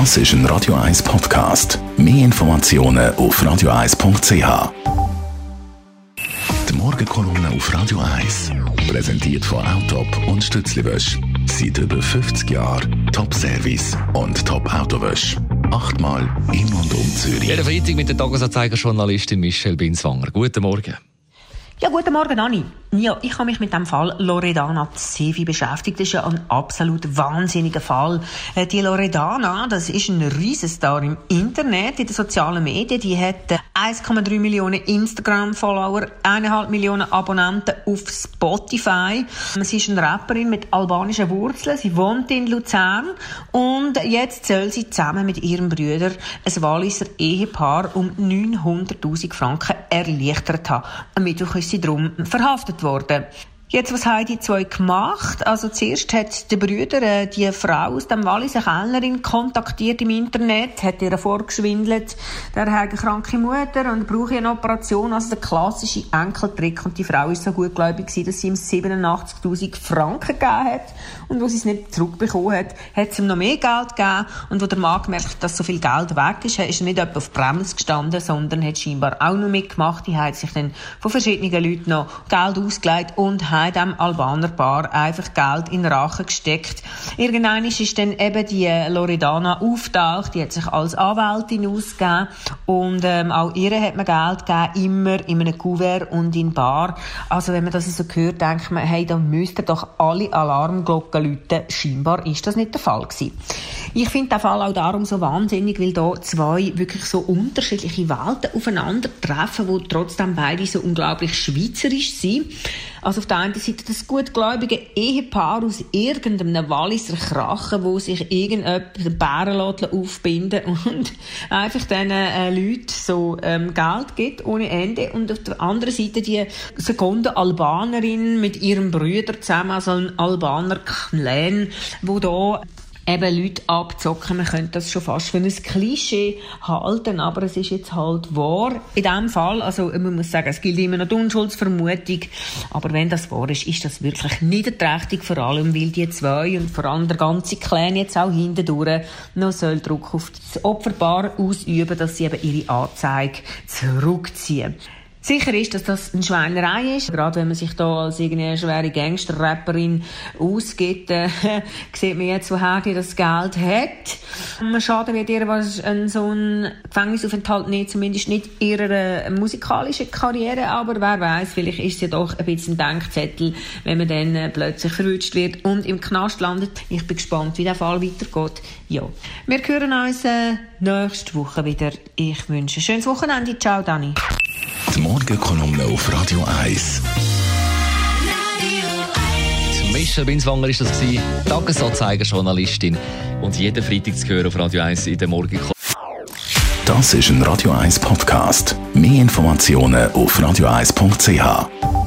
Das ist ein Radio 1 Podcast. Mehr Informationen auf radio1.ch. Die Morgenkolumne auf Radio 1 präsentiert von Autop und Stützliwösch. Seit über 50 Jahren Top-Service und Top-Autowösch. Achtmal in und um Zürich. Jeden Freitag mit der Tagesanzeiger-Journalistin Michelle Binswanger. Guten Morgen. Ja, guten Morgen, Anni. Ja, ich habe mich mit dem Fall Loredana Sevi beschäftigt. Das ist ja ein absolut wahnsinniger Fall. Äh, die Loredana, das ist ein Riesenstar im Internet, in den sozialen Medien. Die hat 1,3 Millionen Instagram-Follower, 1,5 Millionen Abonnenten auf Spotify. Sie ist eine Rapperin mit albanischen Wurzeln. Sie wohnt in Luzern und jetzt soll sie zusammen mit ihrem Bruder ein Walliser Ehepaar um 900.000 Franken erleichtert haben. Am Mittwoch ist sie darum verhaftet worden. Jetzt, was haben die zwei gemacht? Also zuerst hat der Brüder äh, die Frau aus dem Wallis, eine Kellnerin, kontaktiert im Internet, hat ihr vorgeschwindelt, der hat eine kranke Mutter und brauche eine Operation, also der klassische Enkeltrick. Und die Frau ist so gutgläubig dass sie ihm 87'000 Franken gegeben hat. Und wo sie es nicht zurückbekommen hat, hat sie ihm noch mehr Geld gegeben. Und wo der Mann gemerkt hat, dass so viel Geld weg ist, ist er nicht etwa auf Bremse gestanden, sondern hat scheinbar auch noch mitgemacht. Die hat sich dann von verschiedenen Leuten noch Geld ausgelegt und hat dem Albanerpaar einfach Geld in Rachen gesteckt. Irgendwann ist dann eben die Loredana auftaucht, die hat sich als Anwältin ausgegeben und ähm, auch ihr hat man Geld gegeben, immer in einem Kuvert und in Bar. Also wenn man das so hört, denkt man, hey, da müssten doch alle Alarmglocken läuten. Scheinbar ist das nicht der Fall gewesen. Ich finde den Fall auch darum so wahnsinnig, weil da zwei wirklich so unterschiedliche Welten aufeinandertreffen, wo trotzdem beide so unglaublich schweizerisch sind. Also auf der einen Seite das gutgläubige Ehepaar aus irgendeinem Walliser Krachen, wo sich irgendjemand Bären aufbinden und einfach diesen äh, Leuten so ähm, Geld gibt ohne Ende. Und auf der anderen Seite die Sekunde Albanerin mit ihrem Brüder zusammen, also ein Albaner Clan, wo da eben Leute abzocken. Man könnte das schon fast für ein Klischee halten, aber es ist jetzt halt wahr. In diesem Fall, also man muss sagen, es gilt immer noch die Unschuldsvermutung, aber wenn das wahr ist, ist das wirklich niederträchtig, vor allem weil die zwei und vor allem der ganze Clan jetzt auch hintendurch noch soll Druck auf das Opferpaar ausüben, dass sie eben ihre Anzeige zurückziehen. Sicher ist, dass das eine Schweinerei ist. Gerade wenn man sich da als irgendeine schwere Gangster-Rapperin ausgibt, äh, sieht man jetzt, woher die das Geld hat. Schade wird ihr was ein, so ein Gefängnisaufenthalt nicht, zumindest nicht ihrer äh, musikalischen Karriere, aber wer weiß, vielleicht ist ja doch ein bisschen ein Denkzettel, wenn man dann äh, plötzlich verwünscht wird und im Knast landet. Ich bin gespannt, wie der Fall weitergeht. Ja. Wir hören uns äh, nächste Woche wieder. Ich wünsche ein schönes Wochenende. Ciao, Dani. Die Morgenkolumne auf Radio 1. Michelle Binswanger ist das gewesen, Tagesanzeiger-Journalistin und jeden Freitag zu hören auf Radio 1 in der Morgenkolumne. Das ist ein Radio 1 Podcast. Mehr Informationen auf radio1.ch.